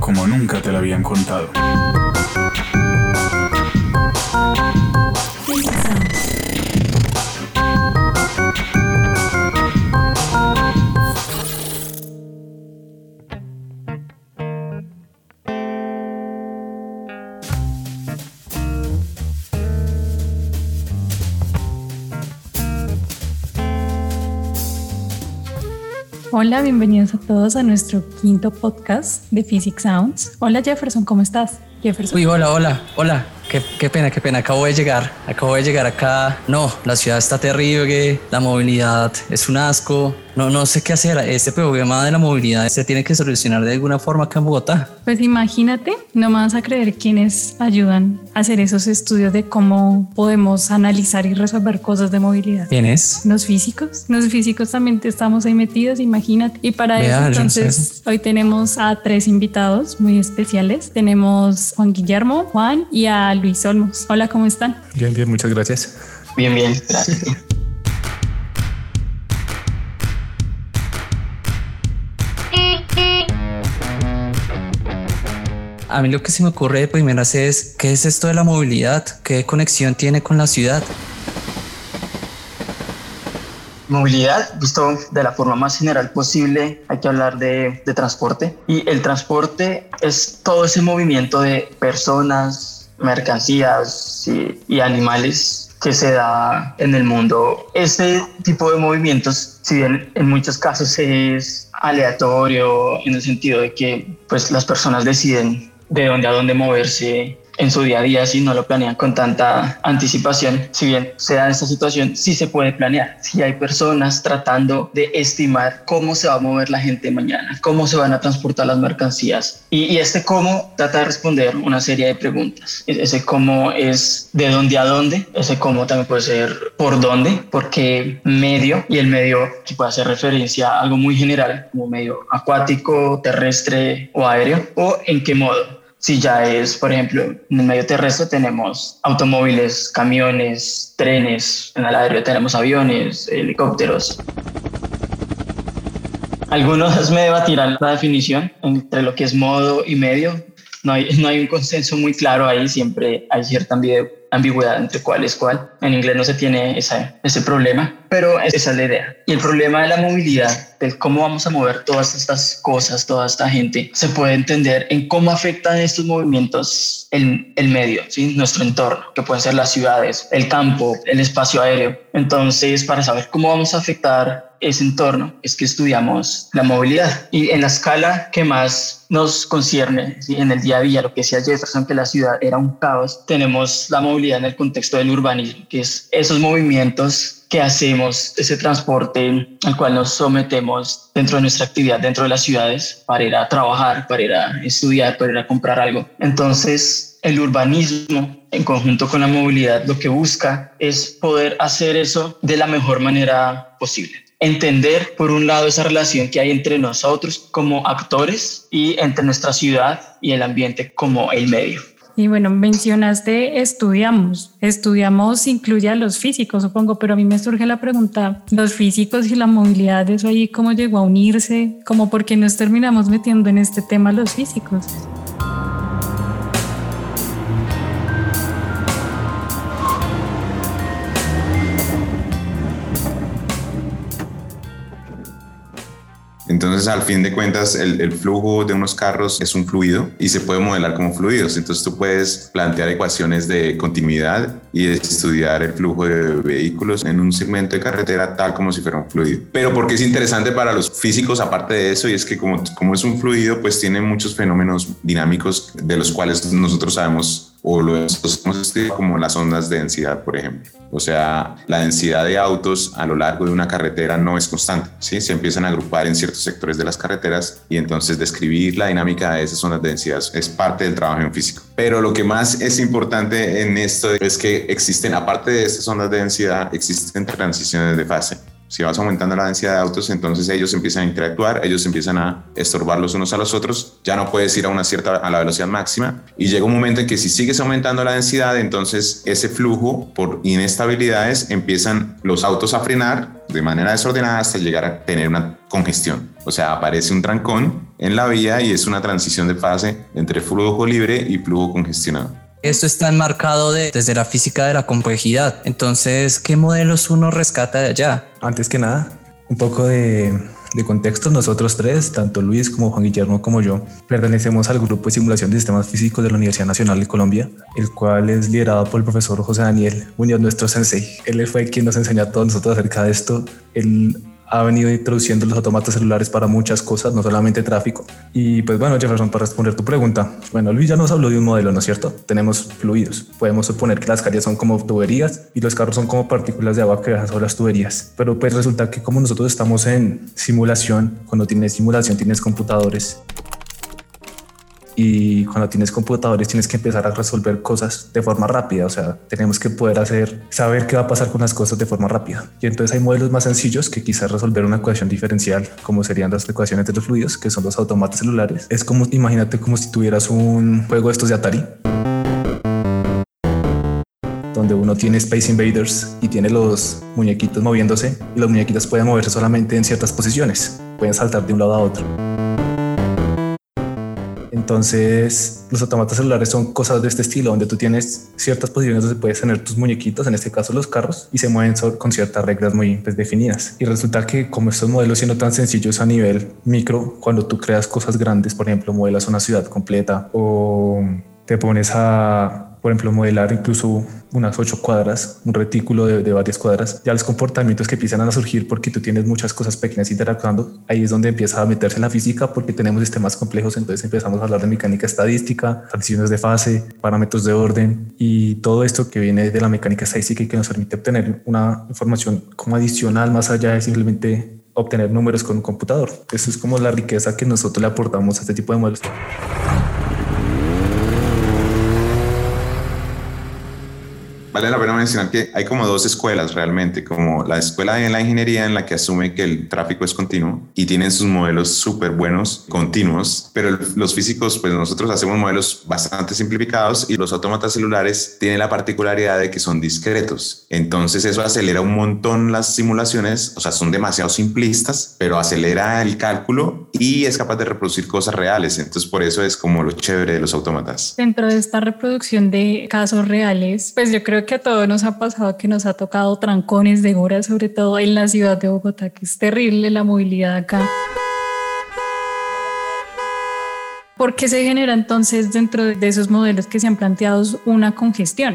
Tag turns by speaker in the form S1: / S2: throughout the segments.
S1: Como nunca te la habían contado.
S2: Hola, bienvenidos a todos a nuestro quinto podcast de Physics Sounds. Hola Jefferson, ¿cómo estás? Jefferson.
S3: Uy, hola, hola, hola. Qué, qué pena, qué pena. Acabo de llegar. Acabo de llegar acá. No, la ciudad está terrible. La movilidad es un asco. No, no sé qué hacer. Este problema de la movilidad se tiene que solucionar de alguna forma acá en Bogotá.
S2: Pues imagínate, no me vas a creer quiénes ayudan a hacer esos estudios de cómo podemos analizar y resolver cosas de movilidad.
S3: ¿Quién es?
S2: Los físicos, los físicos también estamos ahí metidos, imagínate. Y para
S3: Vea,
S2: eso,
S3: yo no sé
S2: entonces, hoy tenemos a tres invitados muy especiales. Tenemos Juan Guillermo, Juan y a Luis Olmos. Hola, ¿cómo están?
S1: Bien, bien, muchas gracias.
S4: Bien, bien, gracias.
S3: A mí lo que se me ocurre de primeras es, ¿qué es esto de la movilidad? ¿Qué conexión tiene con la ciudad?
S4: Movilidad, visto de la forma más general posible, hay que hablar de, de transporte. Y el transporte es todo ese movimiento de personas, mercancías y, animales que se da en el mundo. Este tipo de movimientos, si bien en muchos casos es aleatorio en el sentido de que pues las personas deciden de dónde a dónde moverse en su día a día si no lo planean con tanta anticipación. Si bien se da esta situación, sí se puede planear. Si hay personas tratando de estimar cómo se va a mover la gente mañana, cómo se van a transportar las mercancías. Y, y este cómo trata de responder una serie de preguntas. E- Ese cómo es de dónde a dónde. Ese cómo también puede ser por dónde, porque medio y el medio que puede hacer referencia a algo muy general, como medio acuático, terrestre o aéreo, o en qué modo. Si ya es, por ejemplo, en el medio terrestre tenemos automóviles, camiones, trenes, en el aéreo tenemos aviones, helicópteros. Algunos me debatirán la definición entre lo que es modo y medio. No hay, no hay un consenso muy claro ahí, siempre hay cierta ambi- ambigüedad entre cuál es cuál. En inglés no se tiene esa, ese problema, pero esa es la idea. Y el problema de la movilidad, del cómo vamos a mover todas estas cosas, toda esta gente, se puede entender en cómo afectan estos movimientos el, el medio, ¿sí? nuestro entorno, que pueden ser las ciudades, el campo, el espacio aéreo. Entonces, para saber cómo vamos a afectar ese entorno es que estudiamos la movilidad y en la escala que más nos concierne ¿sí? en el día a día, lo que decía Jefferson, que la ciudad era un caos, tenemos la movilidad en el contexto del urbanismo, que es esos movimientos que hacemos, ese transporte al cual nos sometemos dentro de nuestra actividad, dentro de las ciudades, para ir a trabajar, para ir a estudiar, para ir a comprar algo. Entonces, el urbanismo en conjunto con la movilidad lo que busca es poder hacer eso de la mejor manera posible. Entender, por un lado, esa relación que hay entre nosotros como actores y entre nuestra ciudad y el ambiente como el medio.
S2: Y bueno, mencionaste estudiamos. Estudiamos incluye a los físicos, supongo, pero a mí me surge la pregunta, los físicos y la movilidad, eso ahí cómo llegó a unirse, como por qué nos terminamos metiendo en este tema los físicos.
S5: Entonces, al fin de cuentas, el, flujo de unos carros es un fluido y se puede modelar como fluidos. Entonces, tú puedes plantear ecuaciones de continuidad y estudiar el flujo de vehículos en un segmento de carretera tal como si fuera un fluido. Pero porque es interesante para los físicos, aparte de eso, y es que como, como es un fluido, pues tiene muchos fenómenos dinámicos de los cuales nosotros sabemos o lo hemos como las ondas de densidad, por ejemplo. O sea, la densidad de autos a lo largo de una carretera no es constante, ¿sí? Se empiezan a agrupar en ciertos sectores de las carreteras y entonces describir la dinámica de esas zonas de densidad es parte del trabajo en físico. Pero lo que más es importante en esto es que existen, aparte de estas zonas de densidad, existen transiciones de fase si vas aumentando la densidad de autos, entonces ellos empiezan a interactuar, ellos empiezan a estorbar los unos a los otros, ya no puedes ir a una cierta, a la velocidad máxima y llega un momento en que si sigues aumentando la densidad, entonces ese flujo por inestabilidades empiezan los autos a frenar de manera desordenada hasta llegar a tener una congestión. O sea, aparece un trancón en la vía y es una transición de fase entre flujo libre y flujo congestionado.
S3: Esto está enmarcado desde la física de la complejidad. Entonces, ¿qué modelos uno rescata de allá?
S6: Antes que nada, un poco de, de contexto, nosotros tres, tanto Luis como Juan Guillermo como yo, pertenecemos al grupo de simulación de sistemas físicos de la Universidad Nacional de Colombia, el cual es liderado por el profesor José Daniel Muñoz, nuestro sensei. Él fue quien nos enseñó a todos nosotros acerca de esto. Ha venido introduciendo los automatas celulares para muchas cosas, no solamente tráfico. Y pues bueno, Jefferson, para responder tu pregunta, bueno, Luis ya nos habló de un modelo, ¿no es cierto? Tenemos fluidos. Podemos suponer que las calles son como tuberías y los carros son como partículas de agua que viajan sobre las tuberías. Pero pues resulta que como nosotros estamos en simulación, cuando tienes simulación tienes computadores y cuando tienes computadores tienes que empezar a resolver cosas de forma rápida, o sea, tenemos que poder hacer, saber qué va a pasar con las cosas de forma rápida. Y entonces hay modelos más sencillos que quizás resolver una ecuación diferencial, como serían las ecuaciones de los fluidos, que son los automatas celulares. Es como, imagínate como si tuvieras un juego de estos de Atari donde uno tiene Space Invaders y tiene los muñequitos moviéndose y los muñequitos pueden moverse solamente en ciertas posiciones, pueden saltar de un lado a otro. Entonces, los automatas celulares son cosas de este estilo, donde tú tienes ciertas posiciones donde puedes tener tus muñequitos, en este caso los carros, y se mueven con ciertas reglas muy pues, definidas. Y resulta que como estos modelos siendo tan sencillos a nivel micro, cuando tú creas cosas grandes, por ejemplo, modelas una ciudad completa o te pones a por ejemplo, modelar incluso unas ocho cuadras, un retículo de, varias cuadras, ya los comportamientos que empiezan a surgir porque tú tienes muchas cosas pequeñas interactuando, ahí es donde empieza a meterse la física porque tenemos sistemas complejos, entonces empezamos a hablar de mecánica estadística, transiciones de fase, parámetros de orden y todo esto que viene de la mecánica estadística y que nos permite obtener una información como adicional más allá de simplemente obtener números con un computador. Eso es como la riqueza que nosotros le aportamos a este tipo de modelos.
S5: Vale la pena mencionar que hay como dos escuelas realmente, como la escuela de la ingeniería en la que asume que el tráfico es continuo y tienen sus modelos súper buenos, continuos, pero los físicos, pues nosotros hacemos modelos bastante simplificados y los autómatas celulares tienen la particularidad de que son discretos. Entonces eso acelera un montón las simulaciones, o sea, son demasiado simplistas, pero acelera el cálculo y es capaz de reproducir cosas reales. Entonces por eso es como lo chévere de los autómatas.
S2: Dentro de esta reproducción de casos reales, pues yo creo que a todos nos ha pasado que nos ha tocado trancones de horas, sobre todo en la ciudad de Bogotá, que es terrible la movilidad acá. ¿Por qué se genera entonces dentro de esos modelos que se han planteado una congestión?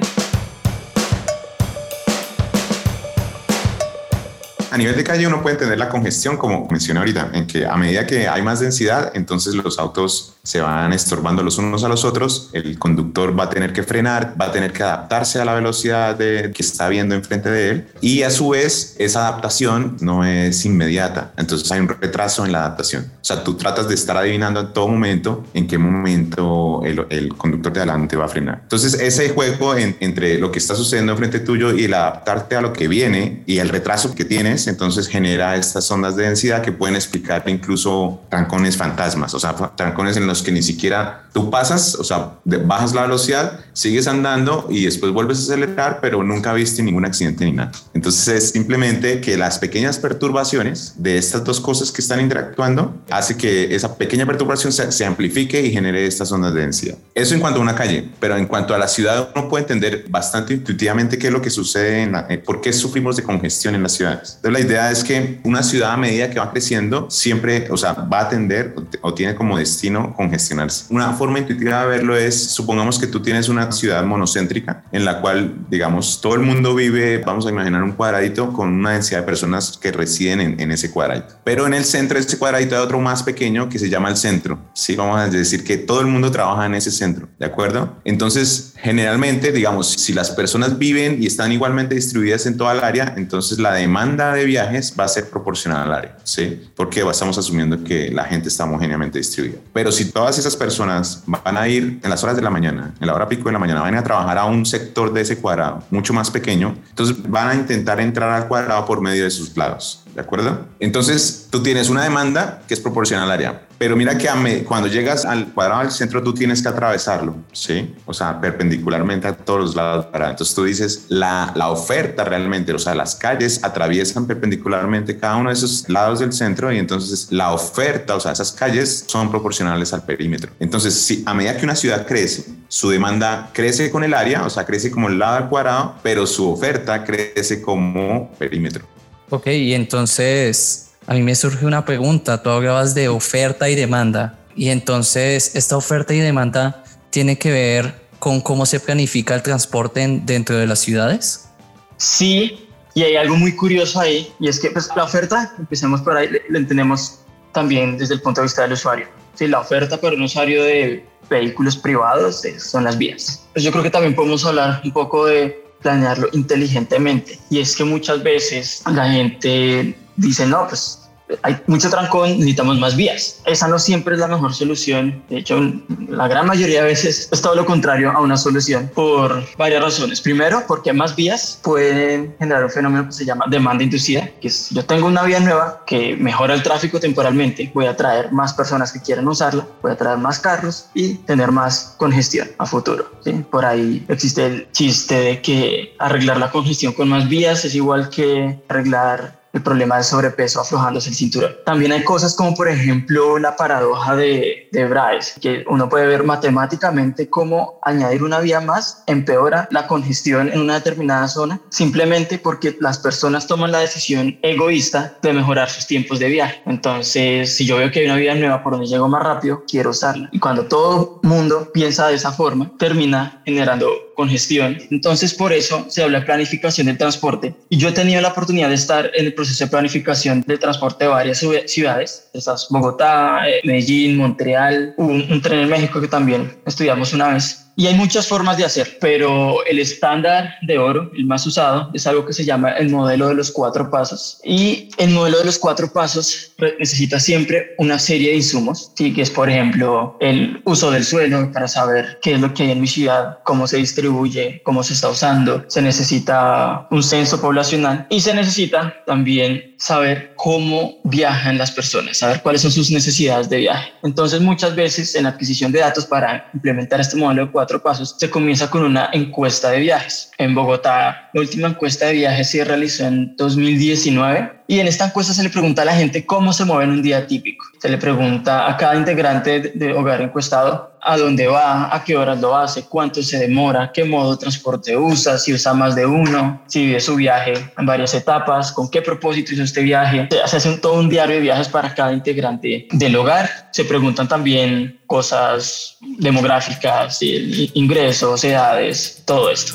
S5: A nivel de calle uno puede entender la congestión como mencioné ahorita, en que a medida que hay más densidad, entonces los autos se van estorbando los unos a los otros, el conductor va a tener que frenar, va a tener que adaptarse a la velocidad de, que está viendo enfrente de él y a su vez esa adaptación no es inmediata, entonces hay un retraso en la adaptación. O sea, tú tratas de estar adivinando en todo momento en qué momento el, el conductor de adelante va a frenar. Entonces ese juego entre lo que está sucediendo enfrente tuyo y el adaptarte a lo que viene y el retraso que tienes, entonces genera estas ondas de densidad que pueden explicar incluso trancones fantasmas, o sea, trancones en los que ni siquiera tú pasas, o sea, bajas la velocidad, sigues andando y después vuelves a acelerar, pero nunca viste ningún accidente ni nada. Entonces es simplemente que las pequeñas perturbaciones de estas dos cosas que están interactuando hace que esa pequeña perturbación se, amplifique y genere estas ondas de densidad. Eso en cuanto a una calle, pero en cuanto a la ciudad uno puede entender bastante intuitivamente qué es lo que sucede, en la, eh, por qué sufrimos de congestión en las ciudades. Entonces la idea es que una ciudad a medida que va creciendo siempre, o sea, va a atender o tiene como destino congestionarse. Una forma intuitiva de verlo es, supongamos que tú tienes una ciudad monocéntrica en la cual, digamos, todo el mundo vive, vamos a imaginar un cuadradito con una densidad de personas que residen en, en ese cuadradito. Pero en el centro de ese cuadradito hay otro más pequeño que se llama el centro. Sí, vamos a decir que todo el mundo trabaja en ese centro, ¿de acuerdo? Entonces, generalmente, digamos, si las personas viven y están igualmente distribuidas en toda el área, entonces la demanda de viajes va a ser proporcional al área, ¿sí? Porque estamos asumiendo que la gente está homogéneamente distribuida. Pero si todas esas personas van a ir en las horas de la mañana, en la hora pico de la mañana, van a, trabajar a un sector de ese cuadrado mucho más pequeño, entonces van a intentar entrar al cuadrado por medio de sus lados. ¿De acuerdo? Entonces, tú tienes una demanda que es proporcional al área. Pero mira que me, cuando llegas al cuadrado del centro, tú tienes que atravesarlo, ¿sí? O sea, perpendicularmente a todos los lados. Entonces tú dices, la, la oferta realmente, o sea, las calles atraviesan perpendicularmente cada uno de esos lados del centro y entonces la oferta, o sea, esas calles son proporcionales al perímetro. Entonces, si a medida que una ciudad crece, su demanda crece con el área, o sea, crece como el lado del cuadrado, pero su oferta crece como perímetro.
S3: Ok, y entonces a mí me surge una pregunta. Tú hablabas de oferta y demanda. Y entonces esta oferta y demanda tiene que ver con cómo se planifica el transporte dentro de las ciudades.
S4: Sí, y hay algo muy curioso ahí, y es que pues, la oferta, empecemos por ahí, la entendemos también desde el punto de vista del usuario. Sí, la oferta para un usuario de vehículos privados son las vías. Pues yo creo que también podemos hablar un poco de planearlo inteligentemente. Y es que muchas veces la gente dice, no, pues hay mucho trancón, necesitamos más vías. Esa no siempre es la mejor solución. De hecho, la gran mayoría de veces es todo lo contrario a una solución por varias razones. Primero, porque más vías pueden generar un fenómeno que se llama demanda inducida, que es yo tengo una vía nueva que mejora el tráfico temporalmente, voy a traer más personas que quieran usarla, voy a traer más carros y tener más congestión a futuro. ¿sí? Por ahí existe el chiste de que arreglar la congestión con más vías es igual que arreglar el problema del sobrepeso aflojándose el cinturón. También hay cosas como por ejemplo la paradoja de, de Bryce, que uno puede ver matemáticamente cómo añadir una vía más empeora la congestión en una determinada zona simplemente porque las personas toman la decisión egoísta de mejorar sus tiempos de viaje. Entonces, si yo veo que hay una vía nueva por donde llego más rápido, quiero usarla. Y cuando todo mundo piensa de esa forma, termina generando congestión. Entonces, por eso se habla de planificación del transporte. Y yo he tenido la oportunidad de estar en el proceso de planificación del transporte de varias ciudades, estas Bogotá, eh, Medellín, Montreal, un, un tren en México que también estudiamos una vez. Y hay muchas formas de hacer, pero el estándar de oro, el más usado, es algo que se llama el modelo de los cuatro pasos. Y el modelo de los cuatro pasos necesita siempre una serie de insumos, ¿sí? que es, por ejemplo, el uso del suelo para saber qué es lo que hay en mi ciudad, cómo se distribuye, cómo se está usando. Se necesita un censo poblacional y se necesita también saber cómo viajan las personas, saber cuáles son sus necesidades de viaje. Entonces, muchas veces en la adquisición de datos para implementar este modelo de cuatro pasos, se comienza con una encuesta de viajes. En Bogotá, la última encuesta de viajes se realizó en 2019 y en esta encuesta se le pregunta a la gente cómo se mueve en un día típico. Se le pregunta a cada integrante de hogar encuestado a dónde va, a qué horas lo hace, cuánto se demora, qué modo de transporte usa, si usa más de uno, si vive su viaje en varias etapas, con qué propósito hizo este viaje. Se hace todo un diario de viajes para cada integrante del hogar. Se preguntan también cosas demográficas, ingresos, edades, todo esto.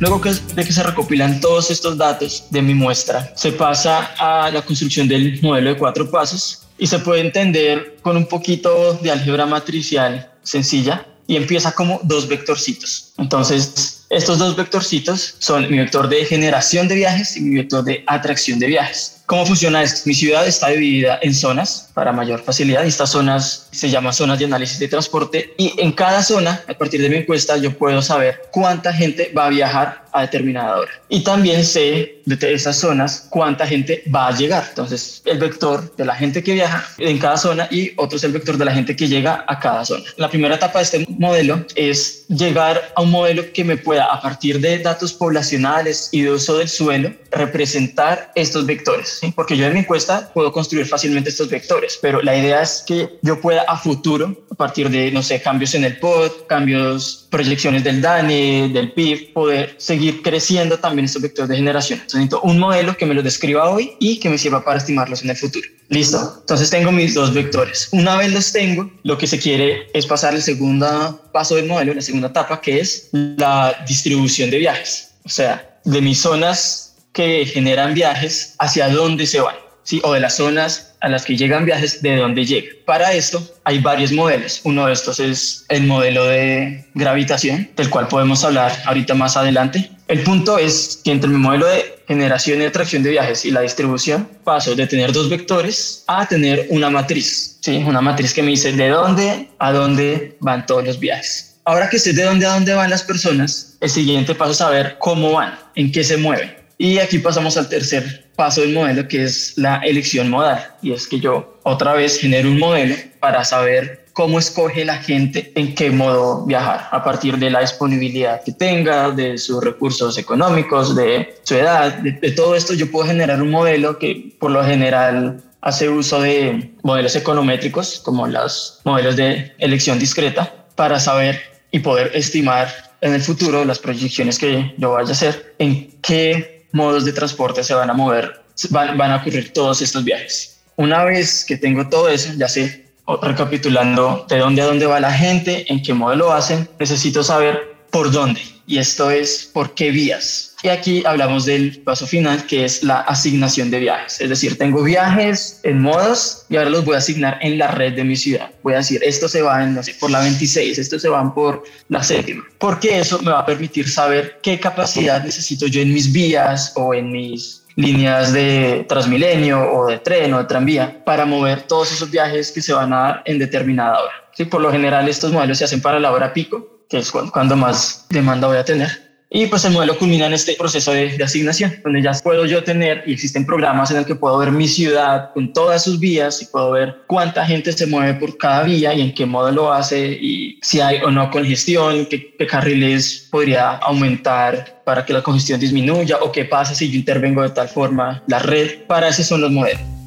S4: Luego de que se recopilan todos estos datos de mi muestra, se pasa a la construcción del modelo de cuatro pasos y se puede entender con un poquito de álgebra matricial sencilla y empieza como dos vectorcitos. Entonces, estos dos vectorcitos son mi vector de generación de viajes y mi vector de atracción de viajes. ¿Cómo funciona esto? Mi ciudad está dividida en zonas para mayor facilidad y estas zonas se llaman zonas de análisis de transporte y en cada zona, a partir de mi encuesta, yo puedo saber cuánta gente va a viajar a determinada hora. Y también sé de esas zonas cuánta gente va a llegar. Entonces, el vector de la gente que viaja en cada zona y otro es el vector de la gente que llega a cada zona. La primera etapa de este modelo es llegar a un modelo que me pueda a partir de datos poblacionales y de uso del suelo, representar estos vectores. ¿Sí? Porque yo en mi encuesta puedo construir fácilmente estos vectores, pero la idea es que yo pueda a futuro, a partir de, no sé, cambios en el POD, cambios, proyecciones del DANE, del PIB, poder seguir creciendo también estos vectores de generación. Entonces necesito un modelo que me los describa hoy y que me sirva para estimarlos en el futuro. Listo. Entonces tengo mis dos vectores. Una vez los tengo, lo que se quiere es pasar el segundo paso del modelo, la segunda etapa, que es la distribución de viajes. O sea, de mis zonas que generan viajes, hacia dónde se van. ¿sí? O de las zonas a las que llegan viajes, de dónde llegan. Para esto hay varios modelos. Uno de estos es el modelo de gravitación, del cual podemos hablar ahorita más adelante. El punto es que entre mi modelo de generación y atracción de viajes y la distribución, paso de tener dos vectores a tener una matriz. ¿sí? Una matriz que me dice de dónde a dónde van todos los viajes. Ahora que sé de dónde a dónde van las personas, el siguiente paso es saber cómo van, en qué se mueven. Y aquí pasamos al tercer paso del modelo, que es la elección modal. Y es que yo otra vez genero un modelo para saber cómo escoge la gente en qué modo viajar, a partir de la disponibilidad que tenga, de sus recursos económicos, de su edad, de, todo esto yo puedo generar un modelo que por lo general hace uso de modelos econométricos, como los modelos de elección discreta, para saber y poder estimar en el futuro las proyecciones que yo vaya a hacer, en qué modos de transporte se van a mover, van, van a ocurrir todos estos viajes. Una vez que tengo todo eso, ya sé, recapitulando de dónde a dónde va la gente, en qué modelo hacen, necesito saber por dónde. Y esto es por qué vías. Y aquí hablamos del paso final, que es la asignación de viajes. Es decir, tengo viajes en modos y ahora los voy a asignar en la red de mi ciudad. Voy a decir, estos se van, no sé, por la 26, estos se van por la séptima. Porque eso me va a permitir saber qué capacidad necesito yo en mis vías o en mis líneas de Transmilenio o de tren o de tranvía para mover todos esos viajes que se van a dar en determinada hora. Sí, por lo general estos modelos se hacen para la hora pico, que es cuando más demanda voy a tener y pues el modelo culmina en este proceso de, asignación, donde ya puedo yo tener, y existen programas en el que puedo ver mi ciudad con todas sus vías y puedo ver cuánta gente se mueve por cada vía y en qué modo lo hace y si hay o no congestión, qué, qué carriles podría aumentar para que la congestión disminuya o qué pasa si yo intervengo de tal forma la red. Para eso son los modelos.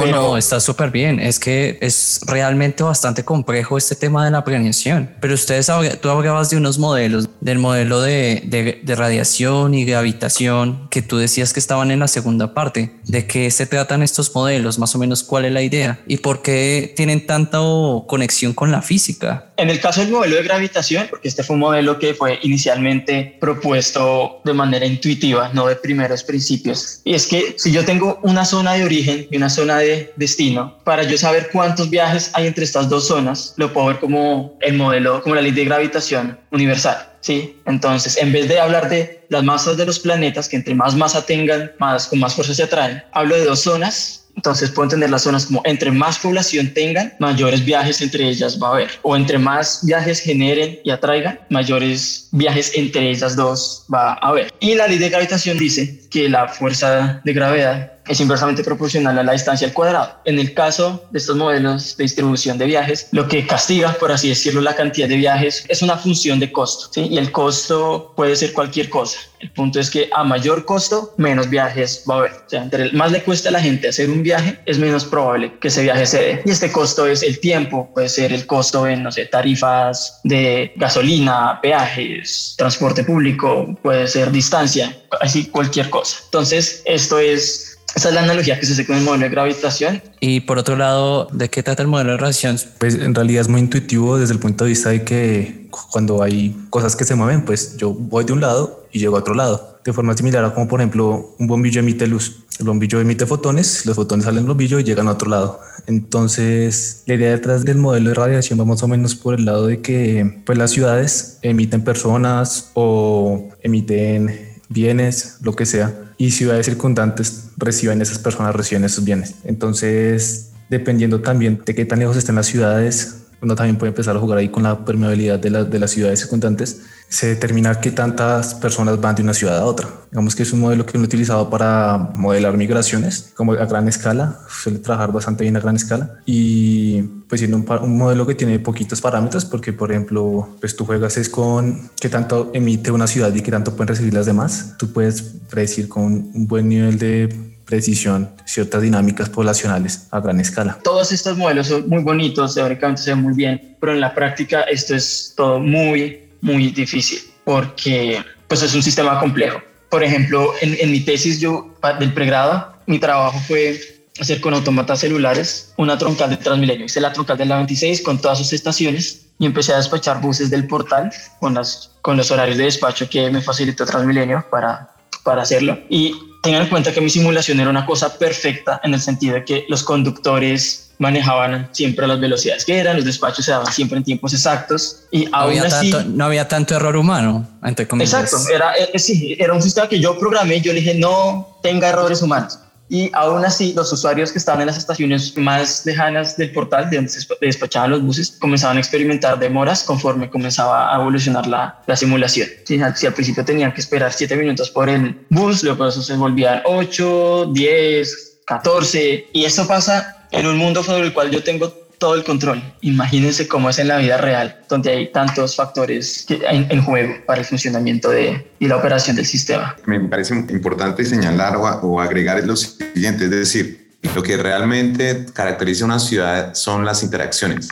S3: No, no, está súper bien. Es que es realmente bastante complejo este tema de la prevención. Pero ustedes, tú hablabas de unos modelos, del modelo de, de, de, radiación y gravitación, que tú decías que estaban en la segunda parte. ¿De qué se tratan estos modelos? Más o menos, ¿cuál es la idea? ¿Y por qué tienen tanta conexión con la física?
S4: En el caso del modelo de gravitación, porque este fue un modelo que fue inicialmente propuesto de manera intuitiva, no de primeros principios. Y es que si yo tengo una zona de origen y una zona de destino, para yo saber cuántos viajes hay entre estas dos zonas, lo puedo ver como el modelo, como la ley de gravitación universal. Sí, entonces en vez de hablar de las masas de los planetas, que entre más masa tengan, más con más fuerza se atraen, hablo de dos zonas entonces puedo entender las zonas como entre más población tengan, mayores viajes entre ellas va a haber. O entre más viajes generen y atraigan, mayores viajes entre ellas dos va a haber. Y la ley de gravitación dice que la fuerza de gravedad es inversamente proporcional a la distancia al cuadrado. En el caso de estos modelos de distribución de viajes, lo que castiga, por así decirlo, la cantidad de viajes es una función de costo, ¿sí? Y el costo puede ser cualquier cosa. El punto es que a mayor costo, menos viajes va a haber. O sea, entre más le cuesta a la gente hacer un viaje, es menos probable que ese viaje se dé. Y este costo es el tiempo, puede ser el costo en, no sé, tarifas de gasolina, peajes, transporte público, puede ser distancia, así cualquier cosa. Entonces, esto es esa es la analogía que se hace con el modelo de gravitación.
S3: Y por otro lado, ¿de qué trata el modelo de radiación?
S6: Pues en realidad es muy intuitivo desde el punto de vista de que cuando hay cosas que se mueven, pues yo voy de un lado y llego a otro lado. De forma similar a como por ejemplo un bombillo emite luz. El bombillo emite fotones, los fotones salen del bombillo y llegan a otro lado. Entonces, la idea detrás del modelo de radiación va más o menos por el lado de que pues las ciudades emiten personas o emiten bienes, lo que sea, y ciudades circundantes reciben esas personas, reciben esos bienes. Entonces, dependiendo también de qué tan lejos estén las ciudades, uno también puede empezar a jugar ahí con la permeabilidad de, de las ciudades circundantes se determina qué tantas personas van de una ciudad a otra. Digamos que es un modelo que han utilizado para modelar migraciones, como a gran escala, suele trabajar bastante bien a gran escala y pues siendo un, modelo que tiene poquitos parámetros porque por ejemplo pues tú juegas es con qué tanto emite una ciudad y qué tanto pueden recibir las demás. Tú puedes predecir con un buen nivel de precisión ciertas dinámicas poblacionales a gran escala.
S4: Todos estos modelos son muy bonitos, teóricamente se ven muy bien, pero en la práctica esto es todo muy, muy difícil porque pues es un sistema complejo. Por ejemplo, en, en mi tesis yo del pregrado, mi trabajo fue hacer con autómatas celulares una troncal de Transmilenio. Hice la troncal de la 26 con todas sus estaciones y empecé a despachar buses del portal con, las, con los horarios de despacho que me facilitó Transmilenio para, para hacerlo. Y tengan en cuenta que mi simulación era una cosa perfecta en el sentido de que los conductores manejaban siempre las velocidades que eran, los despachos se daban siempre en tiempos exactos y
S3: no había tanto, no había tanto error humano, entre
S4: Exacto, era, eh, sí, era un sistema que yo programé, yo le dije no tenga errores humanos y aún así los usuarios que estaban en las estaciones más lejanas del portal de donde se despachaban los buses comenzaban a experimentar demoras conforme comenzaba a evolucionar la, la simulación. Si, si, al principio tenían que esperar 7 minutos por el bus, luego eso se volvían 8, 10, 14 y eso pasa en un mundo sobre el cual yo tengo todo el control. Imagínense cómo es en la vida real, donde hay tantos factores en, juego para el funcionamiento de, y la operación del sistema.
S5: Me parece importante señalar o, agregar lo siguiente, es decir, lo que realmente caracteriza una ciudad son las interacciones.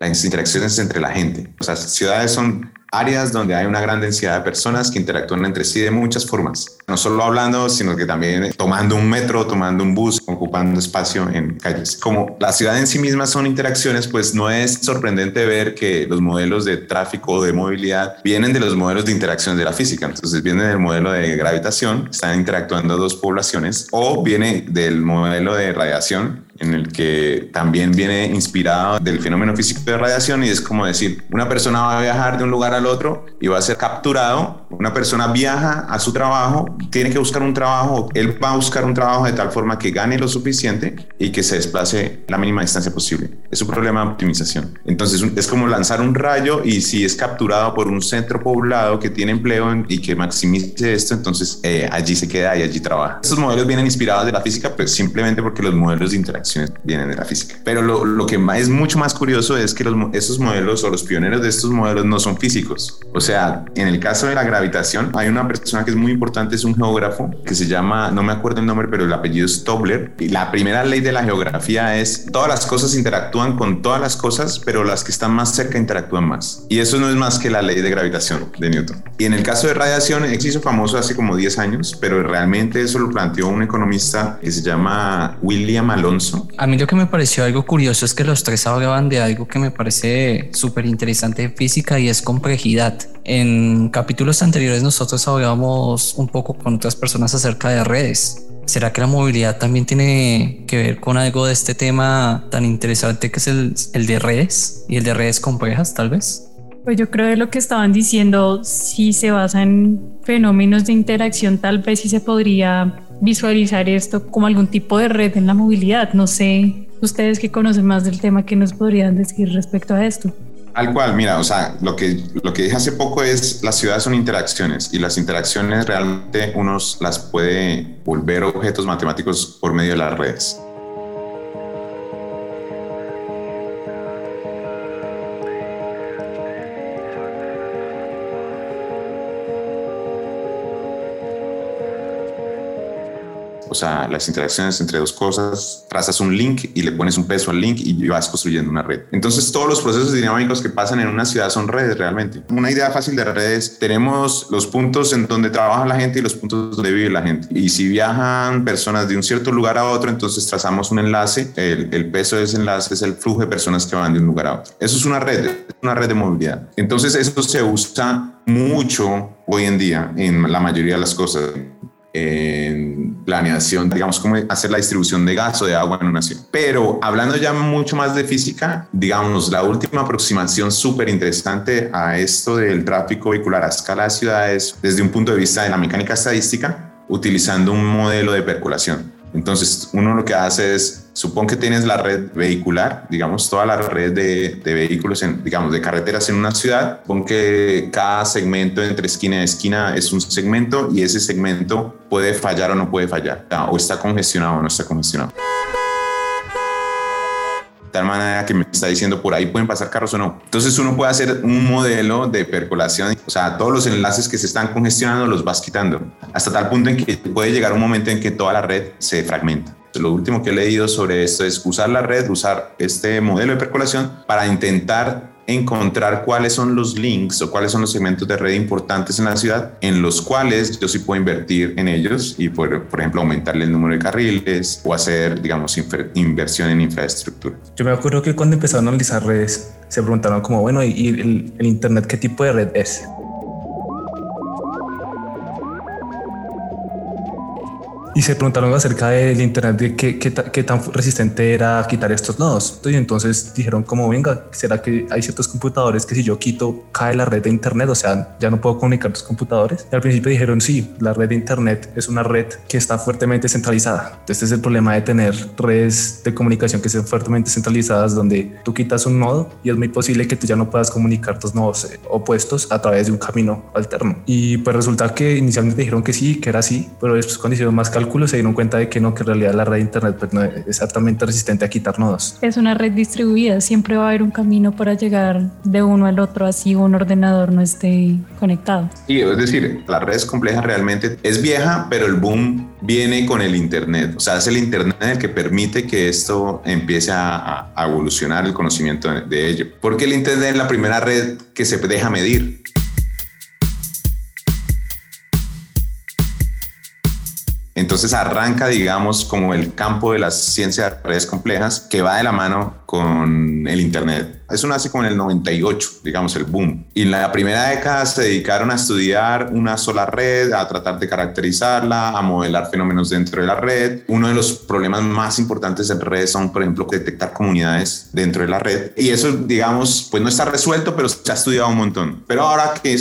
S5: Las interacciones entre la gente. O sea, ciudades son áreas donde hay una gran densidad de personas que interactúan entre sí de muchas formas. No solo hablando, sino que también tomando un metro, tomando un bus, ocupando espacio en calles. Como la ciudad en sí misma son interacciones, pues no es sorprendente ver que los modelos de tráfico o de movilidad vienen de los modelos de interacción de la física. Entonces viene del modelo de gravitación, están interactuando dos poblaciones, o viene del modelo de radiación, en el que también viene inspirado del fenómeno físico de radiación y es como decir, una persona va a viajar de un lugar al otro y va a ser capturado, una persona viaja a su trabajo, tiene que buscar un trabajo, él va a buscar un trabajo de tal forma que gane lo suficiente y que se desplace la mínima distancia posible. Es un problema de optimización. Entonces es como lanzar un rayo y si es capturado por un centro poblado que tiene empleo y que maximice esto, entonces eh, allí se queda y allí trabaja. Estos modelos vienen inspirados de la física, pues simplemente porque los modelos de interacción vienen de la física. Pero lo, lo que es mucho más curioso es que los, estos modelos o los pioneros de estos modelos no son físicos. O sea, en el caso de la gravitación, hay una persona que es muy importante, es un geógrafo que se llama, no me acuerdo el nombre, pero el apellido es Tobler. Y la primera ley de la geografía es todas las cosas interactúan con todas las cosas, pero las que están más cerca interactúan más. Y eso no es más que la ley de gravitación de Newton. Y en el caso de radiación, se hizo famoso hace como 10 años, pero realmente eso lo planteó un economista que se llama William Alonso
S3: a mí lo que me pareció algo curioso es que los tres hablaban de algo que me parece súper interesante en física y es complejidad. En capítulos anteriores nosotros hablábamos un poco con otras personas acerca de redes. ¿Será que la movilidad también tiene que ver con algo de este tema tan interesante que es el, el de redes y el de redes complejas tal vez?
S2: Pues yo creo que lo que estaban diciendo, si se basa en fenómenos de interacción, tal vez sí se podría visualizar esto como algún tipo de red en la movilidad. No sé, ustedes que conocen más del tema, ¿qué nos podrían decir respecto a esto?
S5: Al cual, mira, o sea, lo que, lo que dije hace poco es las ciudades son interacciones y las interacciones realmente uno las puede volver objetos matemáticos por medio de las redes. O sea, las interacciones entre dos cosas, trazas un link y le pones un peso al link y vas construyendo una red. Entonces, todos los procesos dinámicos que pasan en una ciudad son redes realmente. Una idea fácil de redes, tenemos los puntos en donde trabaja la gente y los puntos donde vive la gente. Y si viajan personas de un cierto lugar a otro, entonces trazamos un enlace. El, el peso de ese enlace es el flujo de personas que van de un lugar a otro. Eso es una red, una red de movilidad. Entonces, eso se usa mucho hoy en día en la mayoría de las cosas en planeación, digamos, cómo hacer la distribución de gas o de agua en una ciudad. Pero hablando ya mucho más de física, digamos, la última aproximación súper interesante a esto del tráfico vehicular a escala de ciudades desde un punto de vista de la mecánica estadística, utilizando un modelo de percolación. Entonces, uno lo que hace es Supón que tienes la red vehicular, digamos, toda la red de, vehículos, en, digamos, de carreteras en una ciudad. Supón que cada segmento entre esquina y esquina es un segmento y ese segmento puede fallar o no puede fallar, o está congestionado o no está congestionado tal manera que me está diciendo por ahí pueden pasar carros o no. Entonces uno puede hacer un modelo de percolación, o sea, todos los enlaces que se están congestionando los vas quitando, hasta tal punto en que puede llegar un momento en que toda la red se fragmenta. Lo último que he leído sobre esto es usar la red, usar este modelo de percolación para intentar encontrar cuáles son los links o cuáles son los segmentos de red importantes en la ciudad en los cuales yo sí puedo invertir en ellos y por, por ejemplo aumentarle el número de carriles o hacer digamos inversión en infraestructura.
S6: Yo me acuerdo que cuando empezaron a analizar redes se preguntaron como bueno y el, el internet qué tipo de red es y se preguntaron acerca del internet de qué, qué, qué, tan resistente era quitar estos nodos. Y entonces dijeron como venga, será que hay ciertos computadores que si yo quito cae la red de internet, o sea, ya no puedo comunicar los computadores. Y al principio dijeron sí, la red de internet es una red que está fuertemente centralizada. Este es el problema de tener redes de comunicación que sean fuertemente centralizadas donde tú quitas un nodo y es muy posible que tú ya no puedas comunicar tus nodos eh, opuestos a través de un camino alterno. Y pues resulta que inicialmente dijeron que sí, que era así, pero después cuando hicieron más cálculos se dieron cuenta de que no, que en realidad la red de Internet pues, no es exactamente resistente a quitar nodos.
S2: Es una red distribuida, siempre va a haber un camino para llegar de uno al otro, así un ordenador no esté conectado.
S5: Sí, es decir, la red es compleja realmente, es vieja, pero el boom viene con el Internet. O sea, es el Internet el que permite que esto empiece a, a evolucionar el conocimiento de, de ello. Porque el Internet es la primera red que se deja medir. Entonces arranca, digamos, como el campo de las ciencias de redes complejas que va de la mano con el Internet. Eso nace como en el 98, digamos, el boom. Y en la primera década se dedicaron a estudiar una sola red, a tratar de caracterizarla, a modelar fenómenos dentro de la red. Uno de los problemas más importantes en redes son, por ejemplo, detectar comunidades dentro de la red. Y eso, digamos, pues no está resuelto, pero se ha estudiado un montón. Pero ahora que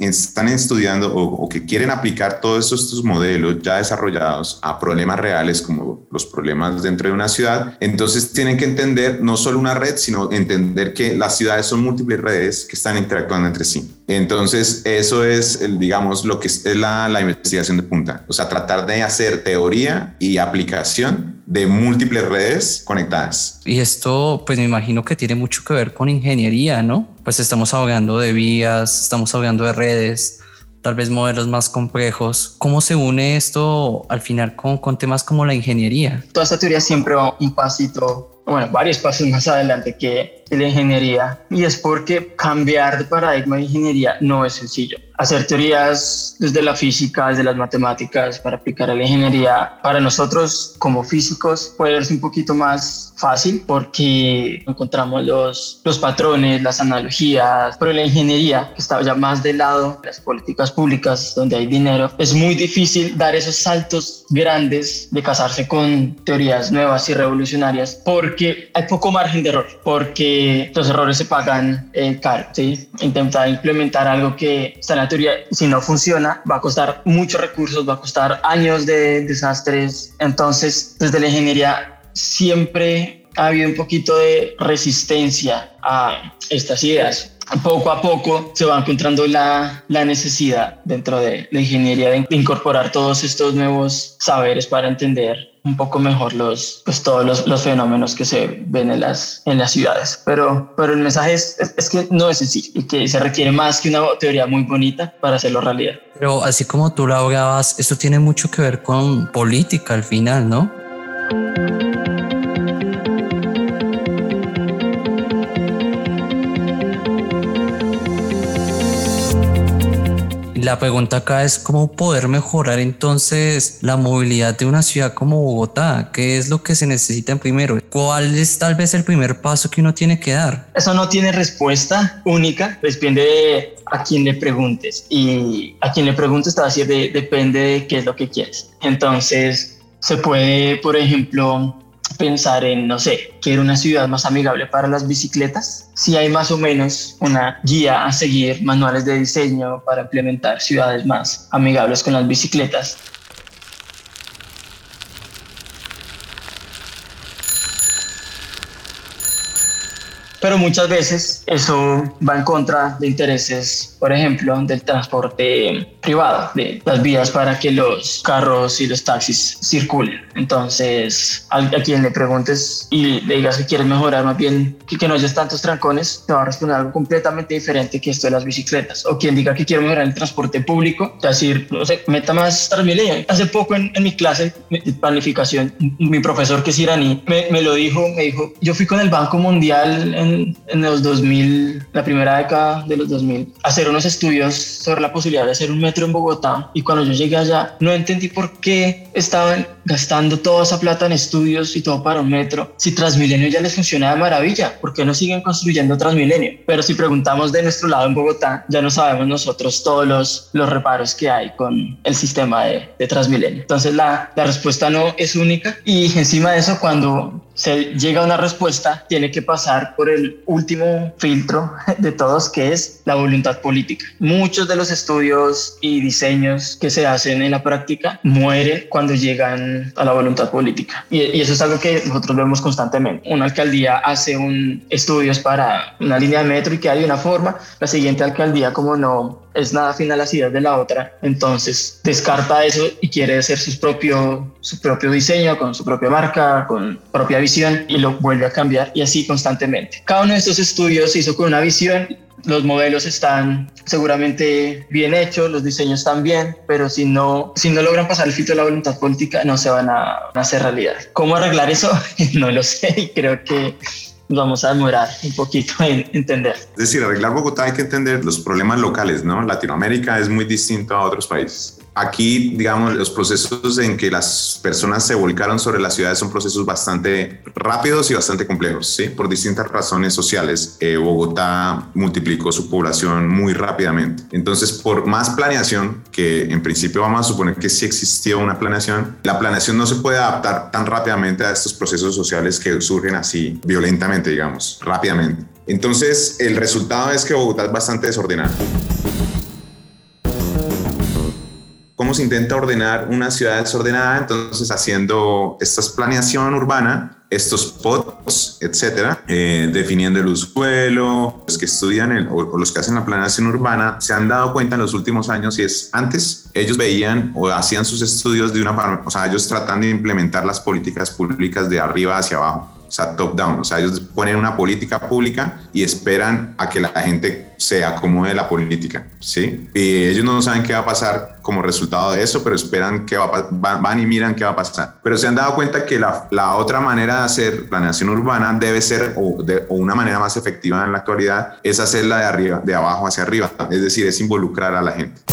S5: están estudiando o, que quieren aplicar todos estos modelos ya desarrollados a problemas reales como los problemas dentro de una ciudad, entonces tienen que entender no solo una red, sino entender que las ciudades son múltiples redes que están interactuando entre sí. Entonces, eso es, el, digamos, lo que es la, la investigación de punta. O sea, tratar de hacer teoría y aplicación de múltiples redes conectadas.
S3: Y esto, pues me imagino que tiene mucho que ver con ingeniería, ¿no? Pues estamos hablando de vías, estamos hablando de redes, tal vez modelos más complejos. ¿Cómo se une esto al final con, con temas como la ingeniería?
S4: Toda esta teoría siempre va un pasito, bueno, varios pasos más adelante que la ingeniería. Y es porque cambiar de paradigma de ingeniería no es sencillo hacer teorías desde la física, desde las matemáticas, para aplicar a la ingeniería, para nosotros como físicos puede ser un poquito más fácil porque encontramos los, los patrones, las analogías, pero la ingeniería, que está ya más del lado de las políticas públicas, donde hay dinero, es muy difícil dar esos saltos grandes de casarse con teorías nuevas y revolucionarias porque hay poco margen de error, porque los errores se pagan eh, caro, ¿sí? Intentar implementar algo que está en la teoría, si no funciona, va a costar muchos recursos, va a costar años de desastres. Entonces, desde la ingeniería siempre ha habido un poquito de resistencia a estas ideas. Poco a poco se va encontrando la, la necesidad dentro de la ingeniería de incorporar todos estos nuevos saberes para entender un poco mejor los, pues todos los, los, fenómenos que se ven en las, en las ciudades. Pero, pero el mensaje es, es, que no es sencillo y que se requiere más que una teoría muy bonita para hacerlo realidad.
S3: Pero así como tú lo hablabas, esto tiene mucho que ver con política al final, ¿no? La pregunta acá es cómo poder mejorar entonces la movilidad de una ciudad como Bogotá. ¿Qué es lo que se necesita primero? ¿Cuál es tal vez el primer paso que uno tiene que dar?
S4: Eso no tiene respuesta única, depende de a quién le preguntes. Y a quien le preguntes te va a decir depende de qué es lo que quieres. Entonces, se puede, por ejemplo, pensar en, no sé, quiero una ciudad más amigable para las bicicletas. Si hay más o menos una guía a seguir, manuales de diseño para implementar ciudades más amigables con las bicicletas. Pero muchas veces eso va en contra de intereses, por ejemplo, del transporte privado, de las vías para que los carros y los taxis circulen. Entonces, a, quien le preguntes y le digas que quieres mejorar más bien que, que no haya tantos trancones, te va a responder algo completamente diferente que esto de las bicicletas. O quien diga que quiere mejorar el transporte público, es decir, no sé, meta más Transmilenio. Hace poco en, en mi clase de planificación, mi profesor que es iraní me, me, lo dijo, me dijo, yo fui con el Banco Mundial en, en los 2000, la primera década de los 2000, a hacer unos estudios sobre la posibilidad de hacer un metro en Bogotá. Y cuando yo llegué allá no entendí por qué estaban gastando toda esa plata en estudios y todo para un metro. Si Transmilenio ya les funciona de maravilla, ¿por qué no siguen construyendo Transmilenio? Pero si preguntamos de nuestro lado en Bogotá, ya no sabemos nosotros todos los, los reparos que hay con el sistema de, de Transmilenio. Entonces la, la respuesta no es única y encima de eso cuando se llega a una respuesta tiene que pasar por el último filtro de todos que es la voluntad política. Muchos de los estudios y diseños que se hacen en la práctica mueren cuando llegan a la voluntad política y, eso es algo que nosotros vemos constantemente. Una alcaldía hace un estudios para una línea de metro y que hay una forma, la siguiente alcaldía como no es nada afín a las ideas de la otra, entonces descarta eso y quiere hacer su propio, su propio diseño con su propia marca, con propia visión y lo vuelve a cambiar y así constantemente. Cada uno de estos estudios se hizo con una visión los modelos están seguramente bien hechos, los diseños están bien, pero si no, si no logran pasar el filtro de la voluntad política, no se van a, hacer realidad. ¿Cómo arreglar eso? no lo sé y creo que vamos a demorar un poquito en entender.
S5: Es decir, arreglar Bogotá hay que entender los problemas locales, ¿no? Latinoamérica es muy distinto a otros países. Aquí, digamos, los procesos en que las personas se volcaron sobre las ciudades son procesos bastante rápidos y bastante complejos, ¿sí? Por distintas razones sociales. Eh, Bogotá multiplicó su población muy rápidamente. Entonces, por más planeación, que en principio vamos a suponer que sí existió una planeación, la planeación no se puede adaptar tan rápidamente a estos procesos sociales que surgen así violentamente, digamos, rápidamente. Entonces, el resultado es que Bogotá es bastante desordenado. ¿Cómo se intenta ordenar una ciudad desordenada? Entonces, haciendo esta planeación urbana, estos POTS, etcétera, eh, definiendo el suelo, los que estudian el, o, los que hacen la planeación urbana se han dado cuenta en los últimos años y es antes ellos veían o hacían sus estudios de una forma, o sea, ellos tratando de implementar las políticas públicas de arriba hacia abajo o sea, top down. O sea, ellos ponen una política pública y esperan a que la gente se acomode la política, ¿sí? Y ellos no saben qué va a pasar como resultado de eso, pero esperan que va, van y miran qué va a pasar. Pero se han dado cuenta que la, la otra manera de hacer planeación urbana debe ser, o, de, o una manera más efectiva en la actualidad, es hacerla de arriba, de abajo hacia arriba. Es decir, es involucrar a la gente.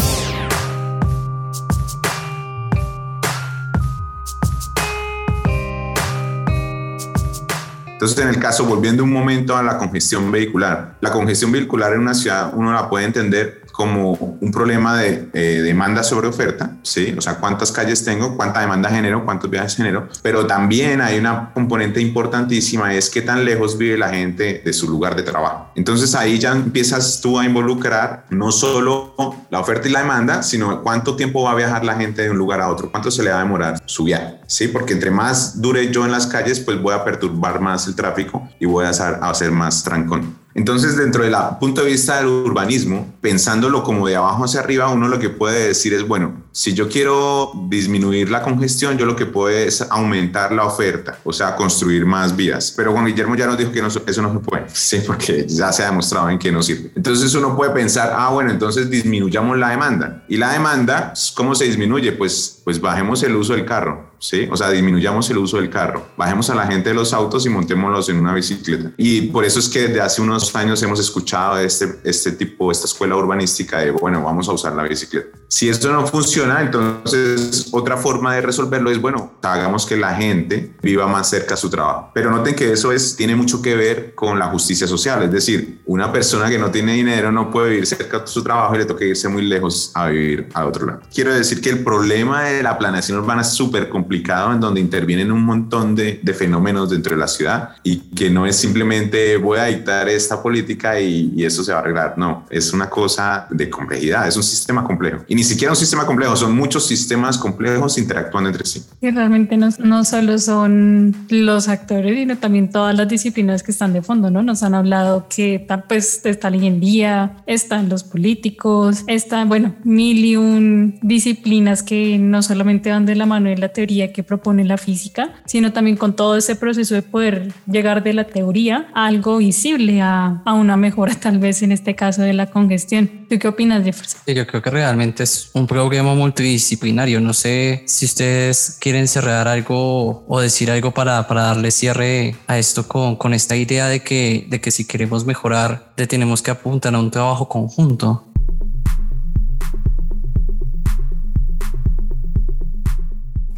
S5: Entonces, en el caso, volviendo un momento a la congestión vehicular, la congestión vehicular en una ciudad uno la puede entender como un problema de eh, demanda sobre oferta, ¿sí? O sea, cuántas calles tengo, cuánta demanda genero, cuántos viajes genero, pero también hay una componente importantísima, es qué tan lejos vive la gente de su lugar de trabajo. Entonces ahí ya empiezas tú a involucrar no solo la oferta y la demanda, sino cuánto tiempo va a viajar la gente de un lugar a otro, cuánto se le va a demorar su viaje, ¿sí? Porque entre más dure yo en las calles, pues voy a perturbar más el tráfico y voy a hacer, más trancón. Entonces, dentro del punto de vista del urbanismo, pensándolo como de abajo hacia arriba, uno lo que puede decir es, bueno, si yo quiero disminuir la congestión, yo lo que puedo es aumentar la oferta, o sea, construir más vías. Pero Juan Guillermo ya nos dijo que no, eso no se puede, sí, porque ya se ha demostrado en que no sirve. Entonces uno puede pensar, ah, bueno, entonces disminuyamos la demanda. ¿Y la demanda, cómo se disminuye? Pues, pues bajemos el uso del carro. ¿Sí? O sea, disminuyamos el uso del carro, bajemos a la gente de los autos y montémoslos en una bicicleta. Y por eso es que desde hace unos años hemos escuchado este, este tipo, esta escuela urbanística de, bueno, vamos a usar la bicicleta. Si esto no funciona, entonces otra forma de resolverlo es, bueno, hagamos que la gente viva más cerca a su trabajo. Pero noten que eso es, tiene mucho que ver con la justicia social, es decir, una persona que no tiene dinero no puede vivir cerca de su trabajo y le toca irse muy lejos a vivir a otro lado. Quiero decir que el problema de la planeación urbana es súper complicado complicado en donde intervienen un montón de, de, fenómenos dentro de la ciudad y que no es simplemente voy a dictar esta política y, y, eso se va a arreglar. No, es una cosa de complejidad, es un sistema complejo. Y ni siquiera un sistema complejo, son muchos sistemas complejos interactuando entre sí.
S2: Y realmente no, no solo son los actores, sino también todas las disciplinas que están de fondo, ¿no? Nos han hablado que pues está la ingeniería, están los políticos, están, bueno, mil y un disciplinas que no solamente van de la mano de la teoría que propone la física, sino también con todo ese proceso de poder llegar de la teoría a algo visible, a, a una mejora tal vez en este caso de la congestión. ¿Tú qué opinas, Jefferson?
S3: Yo creo que realmente es un programa multidisciplinario. No sé si ustedes quieren cerrar algo o decir algo para, para darle cierre a esto con, con esta idea de que, de que si queremos mejorar, le tenemos que apuntar a un trabajo conjunto.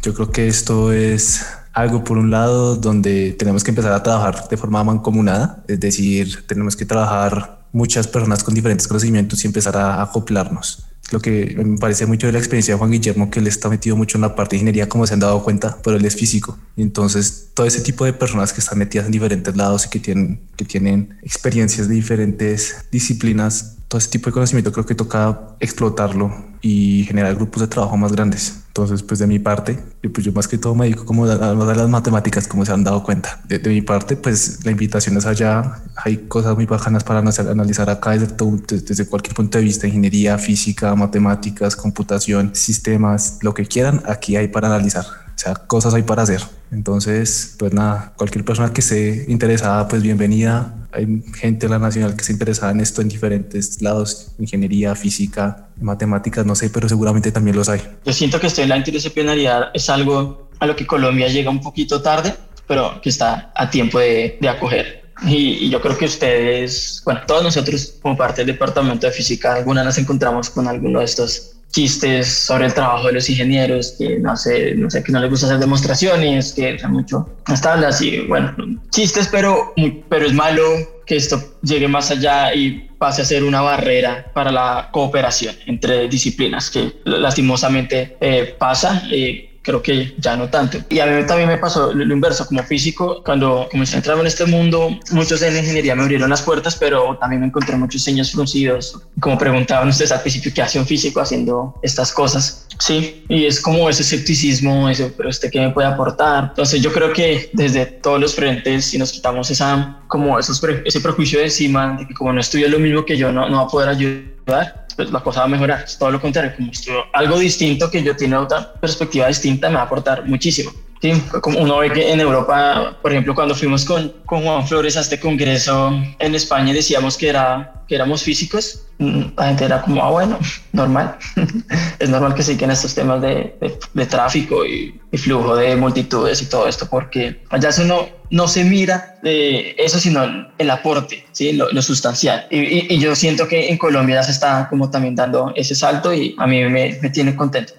S6: Yo creo que esto es algo por un lado donde tenemos que empezar a trabajar de forma mancomunada, es decir, tenemos que trabajar muchas personas con diferentes conocimientos y empezar a acoplarnos. Lo que me parece mucho de la experiencia de Juan Guillermo, que él está metido mucho en la parte de ingeniería, como se han dado cuenta, pero él es físico. Entonces, todo ese tipo de personas que están metidas en diferentes lados y que tienen, que tienen experiencias de diferentes disciplinas, todo ese tipo de conocimiento creo que toca explotarlo y generar grupos de trabajo más grandes. Entonces, pues de mi parte, pues yo más que todo me dedico como a, las matemáticas, como se han dado cuenta. De, mi parte, pues la invitación es allá. Hay cosas muy bajanas para analizar acá desde, desde cualquier punto de vista, ingeniería, física, matemáticas, computación, sistemas, lo que quieran, aquí hay para analizar. O sea, cosas hay para hacer. Entonces, pues nada, cualquier persona que esté interesada, pues bienvenida. Hay gente de la Nacional que se interesada en esto en diferentes lados, ingeniería, física, matemáticas, no sé, pero seguramente también los hay.
S4: Yo siento que estoy en la interdisciplinaridad es algo a lo que Colombia llega un poquito tarde, pero que está a tiempo de, de acoger. Y, y, yo creo que ustedes, bueno, todos nosotros como parte del departamento de física, alguna nos encontramos con alguno de estos chistes sobre el trabajo de los ingenieros, que no sé, no sé, que no les gusta hacer demostraciones, que usan mucho las tablas y bueno, chistes, pero, pero es malo que esto llegue más allá y pase a ser una barrera para la cooperación entre disciplinas, que lastimosamente eh, pasa. Eh, creo que ya no tanto. Y a mí también me pasó lo inverso, como físico, cuando comencé a entrar en este mundo, muchos en ingeniería me abrieron las puertas, pero también me encontré muchos seños fruncidos, como preguntaban ustedes al principio, ¿qué hace un físico haciendo estas cosas? Sí, y es como ese escepticismo, ese, pero usted qué me puede aportar. Entonces yo creo que desde todos los frentes, si nos quitamos esa, como esos, ese prejuicio de encima, de que como no estudia lo mismo que yo, no, no va a poder ayudar, pues la cosa va a mejorar. Todo lo contrario, como estudio algo distinto que yo tiene otra perspectiva distinta, me va a aportar muchísimo. Sí, como uno ve que en Europa, por ejemplo, cuando fuimos con, con Juan Flores a este congreso en España, decíamos que, era, que éramos físicos, la gente era como, ah, bueno, normal. es normal que se en estos temas de, de, tráfico y, y, flujo de multitudes y todo esto, porque allá uno no se mira de eso, sino el aporte, ¿sí? lo, lo sustancial. Y, y, yo siento que en Colombia ya se está como también dando ese salto y a mí me, me tiene contento.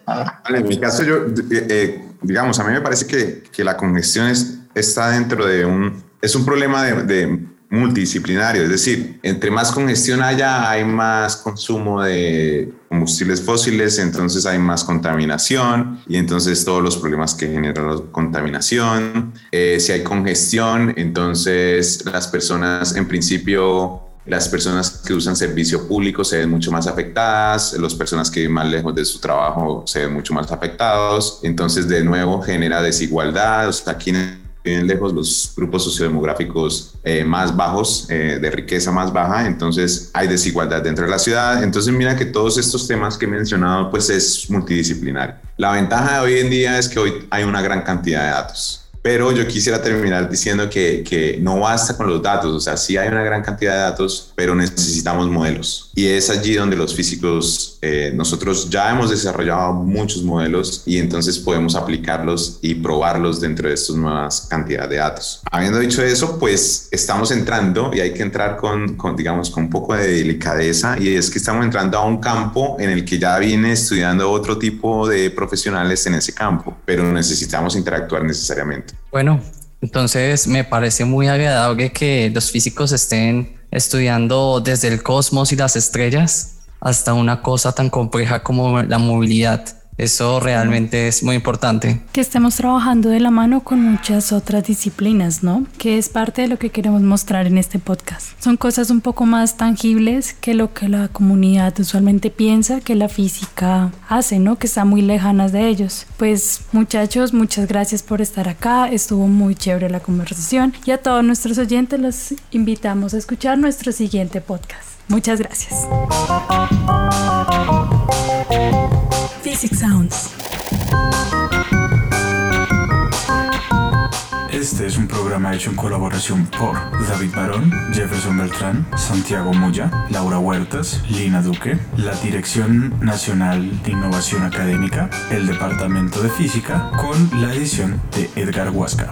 S5: en mi caso, yo... Eh, eh digamos, a mí me parece que, que la congestión es, está dentro de un, es un problema de, multidisciplinario, es decir, entre más congestión haya, hay más consumo de combustibles fósiles, entonces hay más contaminación y entonces todos los problemas que genera la contaminación. Eh, si hay congestión, entonces las personas en principio las personas que usan servicio público se ven mucho más afectadas, las personas que viven más lejos de su trabajo se ven mucho más afectados, entonces de nuevo genera desigualdad, o sea, aquí viven lejos los grupos sociodemográficos eh, más bajos, eh, de riqueza más baja, entonces hay desigualdad dentro de la ciudad, entonces mira que todos estos temas que he mencionado pues es multidisciplinario. La ventaja de hoy en día es que hoy hay una gran cantidad de datos. Pero yo quisiera terminar diciendo que, que, no basta con los datos, o sea, sí hay una gran cantidad de datos, pero necesitamos modelos. Y es allí donde los físicos, eh, nosotros ya hemos desarrollado muchos modelos y entonces podemos aplicarlos y probarlos dentro de estas nuevas cantidades de datos. Habiendo dicho eso, pues estamos entrando y hay que entrar con, con, digamos, con un poco de delicadeza y es que estamos entrando a un campo en el que ya viene estudiando otro tipo de profesionales en ese campo, pero necesitamos interactuar necesariamente.
S3: Bueno, entonces me parece muy agradable que los físicos estén estudiando desde el cosmos y las estrellas hasta una cosa tan compleja como la movilidad. Eso realmente es muy importante.
S7: Que estemos trabajando de la mano con muchas otras disciplinas, ¿no? Que es parte de lo que queremos mostrar en este podcast. Son cosas un poco más tangibles que lo que la comunidad usualmente piensa que la física hace, ¿no? Que está muy lejanas de ellos. Pues muchachos, muchas gracias por estar acá. Estuvo muy chévere la conversación y a todos nuestros oyentes los invitamos a escuchar nuestro siguiente podcast. Muchas gracias. Physics Sounds.
S1: Este es un programa hecho en colaboración por David Barón, Jefferson Beltrán, Santiago Moya, Laura Huertas, Lina Duque, la Dirección Nacional de Innovación Académica, el Departamento de Física, con la edición de Edgar Huasca.